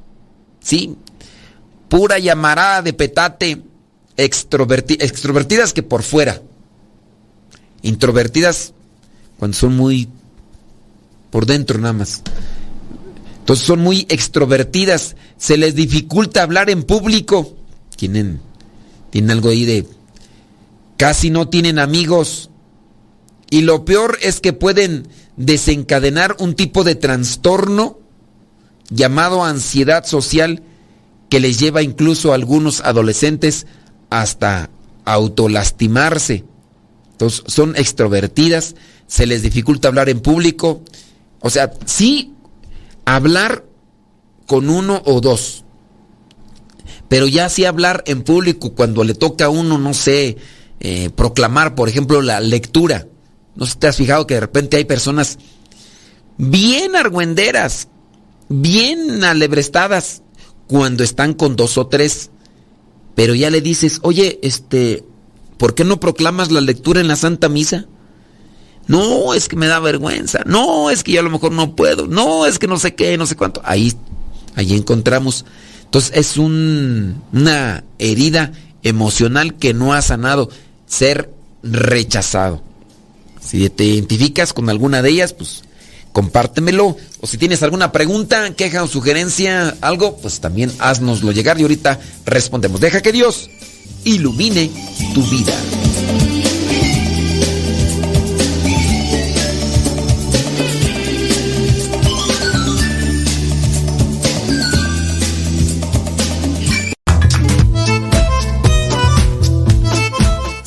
¿sí? Pura llamarada de petate, extrovertidas que por fuera. Introvertidas cuando son muy por dentro nada más. Entonces son muy extrovertidas, se les dificulta hablar en público. Tienen, tienen algo ahí de... Casi no tienen amigos. Y lo peor es que pueden desencadenar un tipo de trastorno llamado ansiedad social que les lleva incluso a algunos adolescentes hasta autolastimarse. Entonces son extrovertidas, se les dificulta hablar en público, o sea, sí hablar con uno o dos. Pero ya sí hablar en público cuando le toca a uno, no sé, eh, proclamar, por ejemplo, la lectura. No te has fijado que de repente hay personas bien argüenderas, bien alebrestadas, cuando están con dos o tres. Pero ya le dices, oye, este, ¿por qué no proclamas la lectura en la Santa Misa? No, es que me da vergüenza. No, es que yo a lo mejor no puedo. No, es que no sé qué, no sé cuánto. Ahí, ahí encontramos. Entonces es una herida emocional que no ha sanado. Ser rechazado. Si te identificas con alguna de ellas, pues compártemelo. O si tienes alguna pregunta, queja o sugerencia, algo, pues también haznoslo llegar y ahorita respondemos. Deja que Dios ilumine tu vida.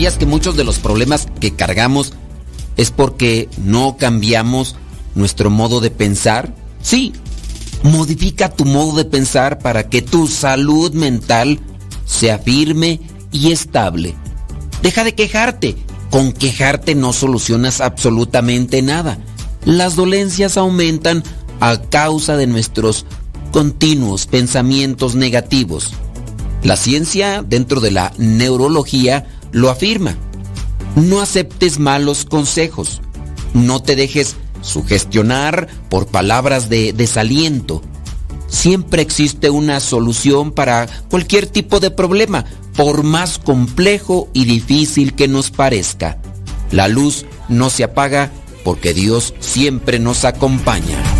¿Sabías que muchos de los problemas que cargamos es porque no cambiamos nuestro modo de pensar? Sí, modifica tu modo de pensar para que tu salud mental sea firme y estable. Deja de quejarte. Con quejarte no solucionas absolutamente nada. Las dolencias aumentan a causa de nuestros continuos pensamientos negativos. La ciencia dentro de la neurología lo afirma. No aceptes malos consejos. No te dejes sugestionar por palabras de desaliento. Siempre existe una solución para cualquier tipo de problema, por más complejo y difícil que nos parezca. La luz no se apaga porque Dios siempre nos acompaña.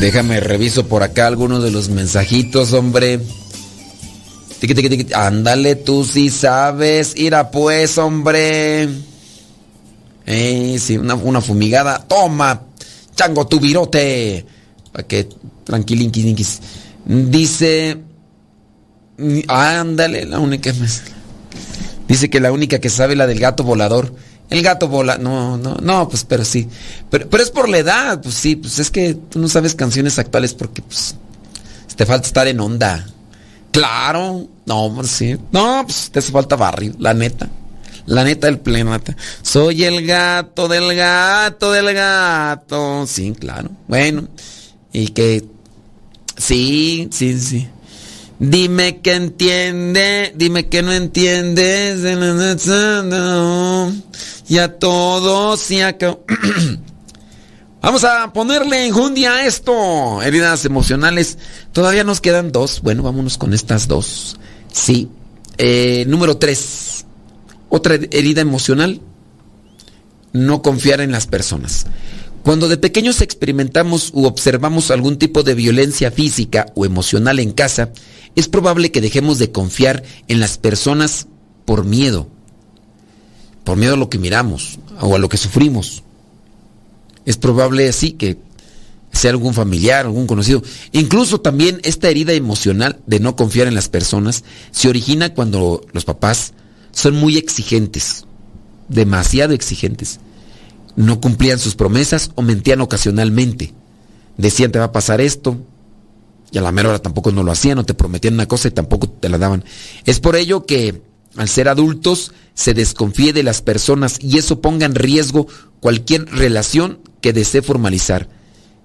Déjame reviso por acá algunos de los mensajitos, hombre. Ándale, tú sí sabes. Ira pues, hombre. Eh, sí, una, una fumigada. Toma, chango tu virote. Para que tranquilinquis. Dice. Ándale, la única. Dice que la única que sabe la del gato volador. El gato vola, no, no, no, pues pero sí. Pero, pero es por la edad, pues sí, pues es que tú no sabes canciones actuales porque pues te falta estar en onda. Claro, no, pues sí. No, pues te hace falta barrio, la neta. La neta del planeta. Soy el gato del gato del gato. Sí, claro. Bueno, y que sí, sí, sí. Dime que entiende, dime que no entiendes. Ya todo se acabó. (clears throat) Vamos a ponerle enjundia a esto. Heridas emocionales. Todavía nos quedan dos. Bueno, vámonos con estas dos. Sí. Eh, número tres. Otra herida emocional. No confiar en las personas. Cuando de pequeños experimentamos u observamos algún tipo de violencia física o emocional en casa, es probable que dejemos de confiar en las personas por miedo. Por miedo a lo que miramos o a lo que sufrimos. Es probable así que sea algún familiar, algún conocido. Incluso también esta herida emocional de no confiar en las personas se origina cuando los papás son muy exigentes, demasiado exigentes no cumplían sus promesas o mentían ocasionalmente. Decían te va a pasar esto y a la mera hora tampoco no lo hacían o te prometían una cosa y tampoco te la daban. Es por ello que al ser adultos se desconfíe de las personas y eso ponga en riesgo cualquier relación que desee formalizar,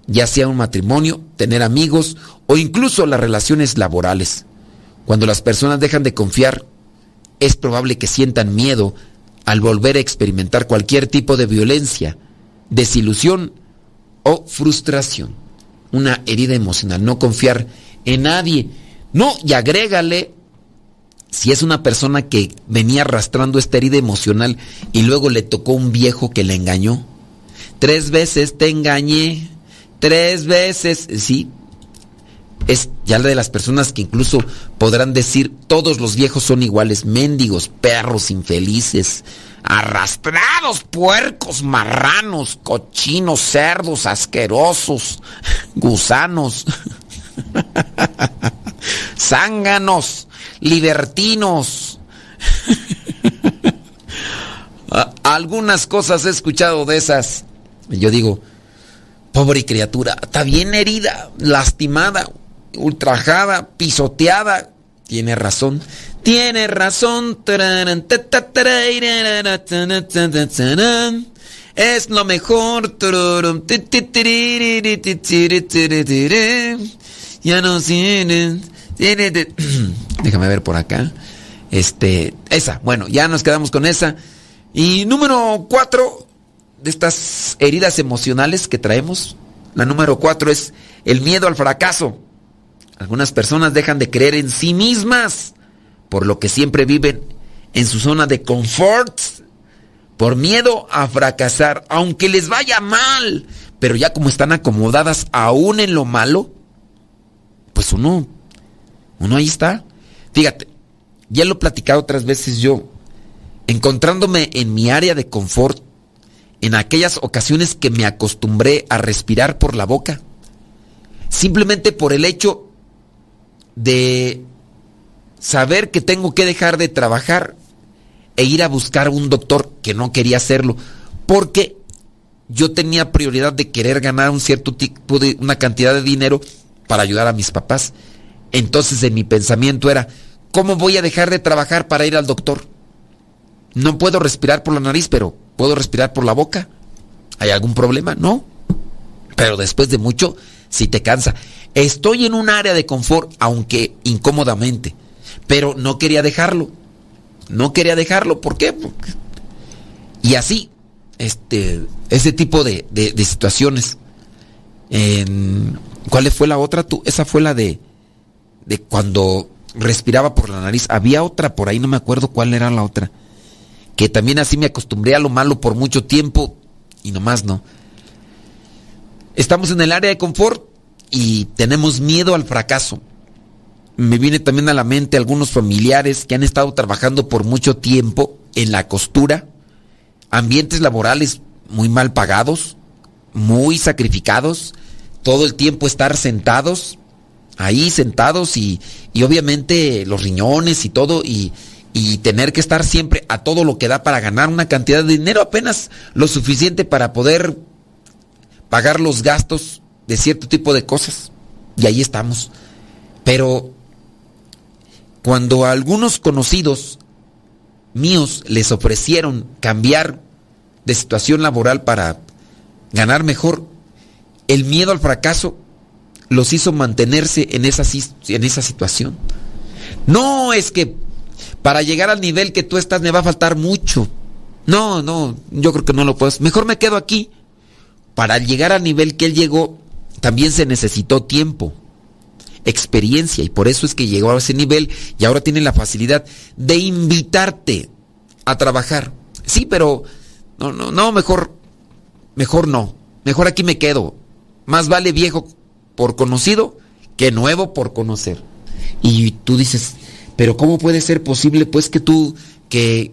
ya sea un matrimonio, tener amigos o incluso las relaciones laborales. Cuando las personas dejan de confiar, es probable que sientan miedo al volver a experimentar cualquier tipo de violencia, desilusión o frustración. Una herida emocional, no confiar en nadie. No, y agrégale, si es una persona que venía arrastrando esta herida emocional y luego le tocó un viejo que le engañó. Tres veces te engañé, tres veces, sí. Es ya la de las personas que incluso podrán decir todos los viejos son iguales, mendigos, perros, infelices, arrastrados, puercos, marranos, cochinos, cerdos, asquerosos, gusanos, (laughs) zánganos, libertinos. (laughs) Algunas cosas he escuchado de esas. Yo digo, pobre criatura, está bien herida, lastimada, ultrajada, pisoteada. Tiene razón. Tiene razón. Es lo mejor. Ya no tienen. (clears throat) Déjame ver por acá. Este, esa, bueno, ya nos quedamos con esa. Y número cuatro de estas heridas emocionales que traemos, la número cuatro es el miedo al fracaso. Algunas personas dejan de creer en sí mismas, por lo que siempre viven en su zona de confort, por miedo a fracasar, aunque les vaya mal. Pero ya como están acomodadas aún en lo malo, pues uno, uno ahí está. Fíjate, ya lo he platicado otras veces yo, encontrándome en mi área de confort, en aquellas ocasiones que me acostumbré a respirar por la boca, simplemente por el hecho de saber que tengo que dejar de trabajar e ir a buscar un doctor que no quería hacerlo, porque yo tenía prioridad de querer ganar un cierto tipo de una cantidad de dinero para ayudar a mis papás. Entonces en mi pensamiento era, ¿cómo voy a dejar de trabajar para ir al doctor? No puedo respirar por la nariz, pero puedo respirar por la boca. ¿Hay algún problema? No. Pero después de mucho, si te cansa. Estoy en un área de confort, aunque incómodamente, pero no quería dejarlo. No quería dejarlo. ¿Por qué? Porque- Y así, este, ese tipo de, de- situaciones. En- ¿Cuál fue la otra? Tú, esa fue la de, de cuando respiraba por la nariz. Había otra por ahí, no me acuerdo cuál era la otra. Que también así me acostumbré a lo malo por mucho tiempo y nomás no. Estamos en el área de confort y tenemos miedo al fracaso. Me viene también a la mente algunos familiares que han estado trabajando por mucho tiempo en la costura, ambientes laborales muy mal pagados, muy sacrificados, todo el tiempo estar sentados, ahí sentados y, y obviamente los riñones y todo y, y tener que estar siempre a todo lo que da para ganar una cantidad de dinero apenas lo suficiente para poder pagar los gastos de cierto tipo de cosas. Y ahí estamos. Pero cuando a algunos conocidos míos les ofrecieron cambiar de situación laboral para ganar mejor, el miedo al fracaso los hizo mantenerse en esa, en esa situación. No es que para llegar al nivel que tú estás me va a faltar mucho. No, no, yo creo que no lo puedo. Mejor me quedo aquí. Para llegar al nivel que él llegó, también se necesitó tiempo, experiencia, y por eso es que llegó a ese nivel y ahora tiene la facilidad de invitarte a trabajar. Sí, pero no, no, no, mejor, mejor no. Mejor aquí me quedo. Más vale viejo por conocido que nuevo por conocer. Y tú dices, pero ¿cómo puede ser posible pues que tú, que,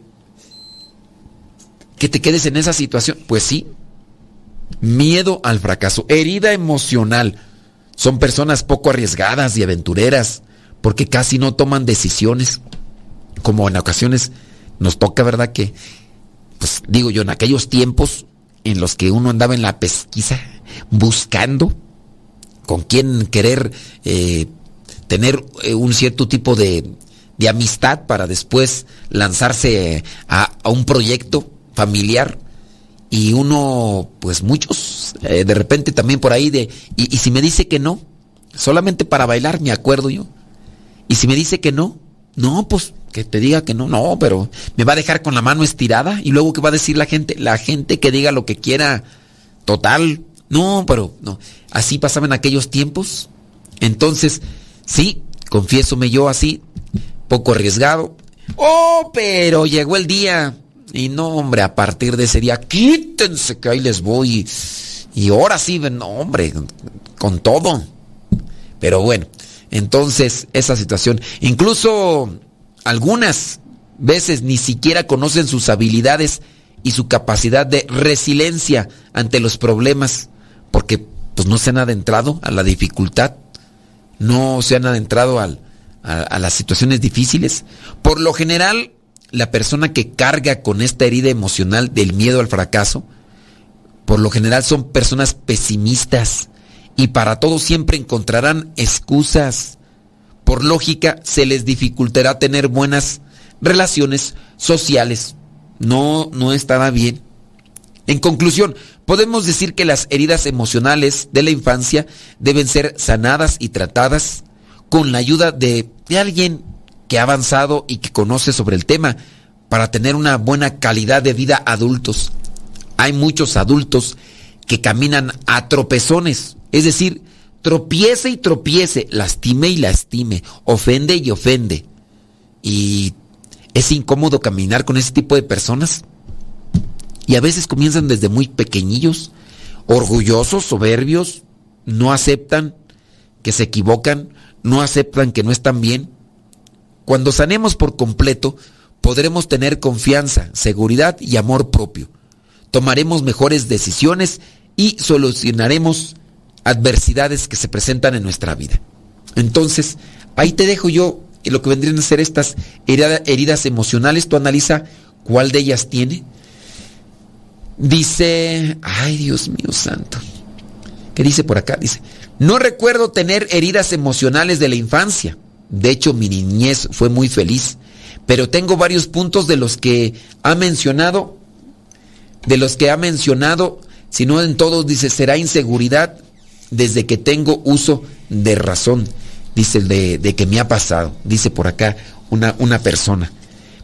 que te quedes en esa situación? Pues sí, miedo al fracaso, herida emocional. Son personas poco arriesgadas y aventureras porque casi no toman decisiones. Como en ocasiones nos toca, ¿verdad? Que, pues digo yo, en aquellos tiempos en los que uno andaba en la pesquisa buscando con quién querer eh, tener eh, un cierto tipo de, amistad para después lanzarse a un proyecto familiar y uno, pues muchos, eh, de repente también por ahí de, y, si me dice que no, solamente para bailar, me acuerdo yo, y si me dice que no, no, pues que te diga que no, no, pero me va a dejar con la mano estirada y luego qué va a decir la gente, la gente que diga lo que quiera, total, no, pero no, así pasaban aquellos tiempos, entonces, sí, confiésome yo así, poco arriesgado, oh, pero llegó el día, y no, hombre, a partir de ese día, quítense que ahí les voy. Y, ahora sí, no, hombre, con todo. Pero bueno, entonces esa situación, incluso algunas veces ni siquiera conocen sus habilidades y su capacidad de resiliencia ante los problemas, porque pues no se han adentrado a la dificultad, no se han adentrado al, a las situaciones difíciles. Por lo general, la persona que carga con esta herida emocional del miedo al fracaso, por lo general son personas pesimistas y para todo siempre encontrarán excusas. Por lógica, se les dificultará tener buenas relaciones sociales. No, no estará bien. En conclusión, podemos decir que las heridas emocionales de la infancia deben ser sanadas y tratadas con la ayuda de, de alguien que ha avanzado y que conoce sobre el tema para tener una buena calidad de vida adultos. Hay muchos adultos que caminan a tropezones, es decir, tropiece y tropiece, lastime y lastime, ofende y ofende. Y es incómodo caminar con ese tipo de personas. Y a veces comienzan desde muy pequeñillos, orgullosos, soberbios, no aceptan que se equivocan, no aceptan que no están bien. Cuando sanemos por completo, podremos tener confianza, seguridad y amor propio. Tomaremos mejores decisiones y solucionaremos adversidades que se presentan en nuestra vida. Entonces, ahí te dejo yo lo que vendrían a ser estas heridas emocionales. Tú analiza cuál de ellas tiene. Dice, ay Dios mío santo. ¿Qué dice por acá? Dice, no recuerdo tener heridas emocionales de la infancia. De hecho, mi niñez fue muy feliz. Pero tengo varios puntos de los que ha mencionado, de los que ha mencionado, si no en todos, dice, será inseguridad desde que tengo uso de razón, dice de, de que me ha pasado, dice por acá una, una persona.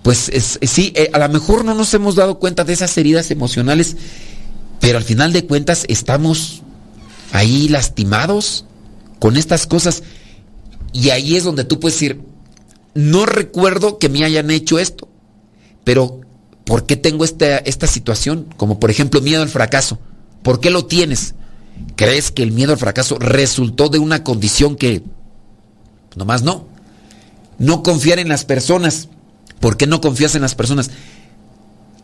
Pues es, sí, eh, a lo mejor no nos hemos dado cuenta de esas heridas emocionales, pero al final de cuentas estamos ahí lastimados con estas cosas. Y ahí es donde tú puedes decir, no recuerdo que me hayan hecho esto, pero ¿por qué tengo esta, esta situación? Como por ejemplo miedo al fracaso. ¿Por qué lo tienes? ¿Crees que el miedo al fracaso resultó de una condición que nomás no? No confiar en las personas. ¿Por qué no confías en las personas?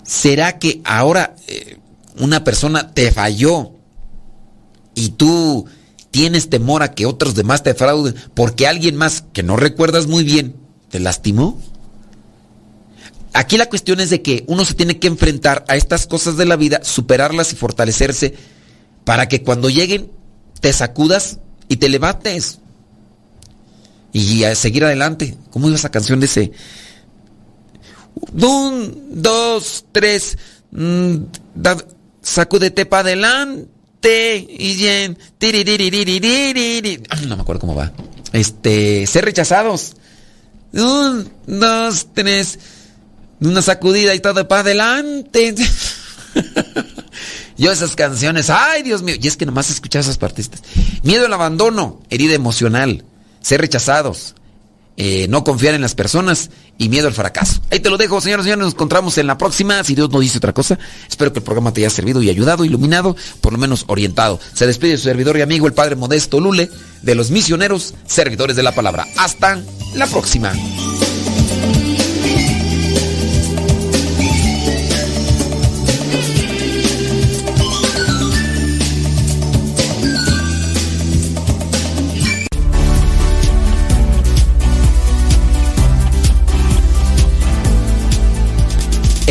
¿Será que ahora eh, una persona te falló y tú tienes temor a que otros demás te frauden porque alguien más que no recuerdas muy bien te lastimó? Aquí la cuestión es de que uno se tiene que enfrentar a estas cosas de la vida, superarlas y fortalecerse para que cuando lleguen te sacudas y te levantes y a seguir adelante. ¿Cómo iba esa canción de ese? Un, dos, tres, mmm, sacúdete para adelante y bien. No me acuerdo cómo va. Este, ser rechazados. Un, dos, tres, una sacudida y todo para adelante. (laughs) Yo esas canciones, ay Dios mío, y es que nomás escuchar esas partistas. Miedo al abandono, herida emocional, ser rechazados, eh, no confiar en las personas y miedo al fracaso. Ahí te lo dejo, señores y señores, nos encontramos en la próxima, si Dios no dice otra cosa. Espero que el programa te haya servido y ayudado, iluminado, por lo menos orientado. Se despide su servidor y amigo, el Padre Modesto Lule, de los misioneros, servidores de la palabra. Hasta la próxima.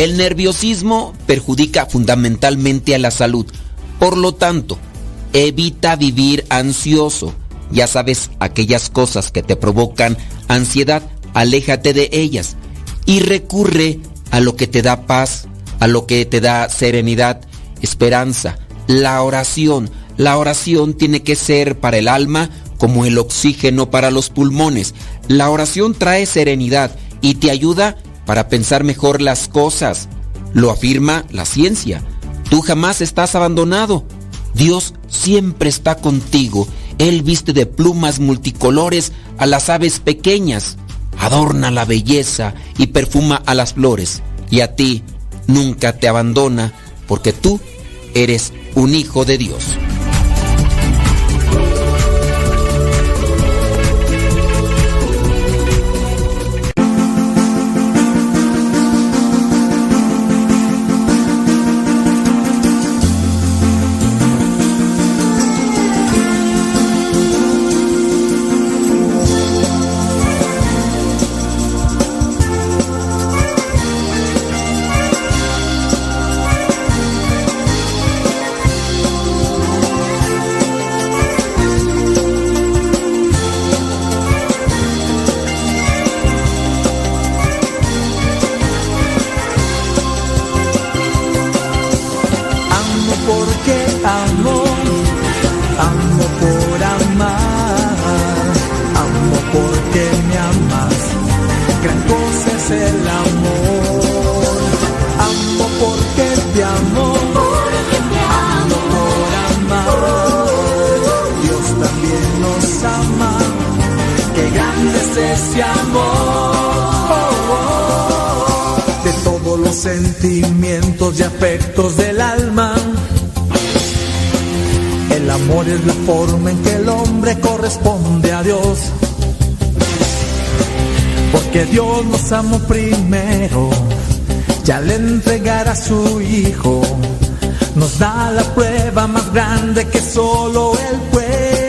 El nerviosismo perjudica fundamentalmente a la salud. Por lo tanto, evita vivir ansioso. Ya sabes, aquellas cosas que te provocan ansiedad, aléjate de ellas y recurre a lo que te da paz, a lo que te da serenidad, esperanza, la oración. La oración tiene que ser para el alma como el oxígeno para los pulmones. La oración trae serenidad y te ayuda para pensar mejor las cosas. Lo afirma la ciencia. Tú jamás estás abandonado. Dios siempre está contigo. Él viste de plumas multicolores a las aves pequeñas, adorna la belleza y perfuma a las flores. Y a ti nunca te abandona porque tú eres un hijo de Dios. Forma en que el hombre corresponde a Dios. Porque Dios nos amó primero, y al entregar a su Hijo, nos da la prueba más grande que solo Él puede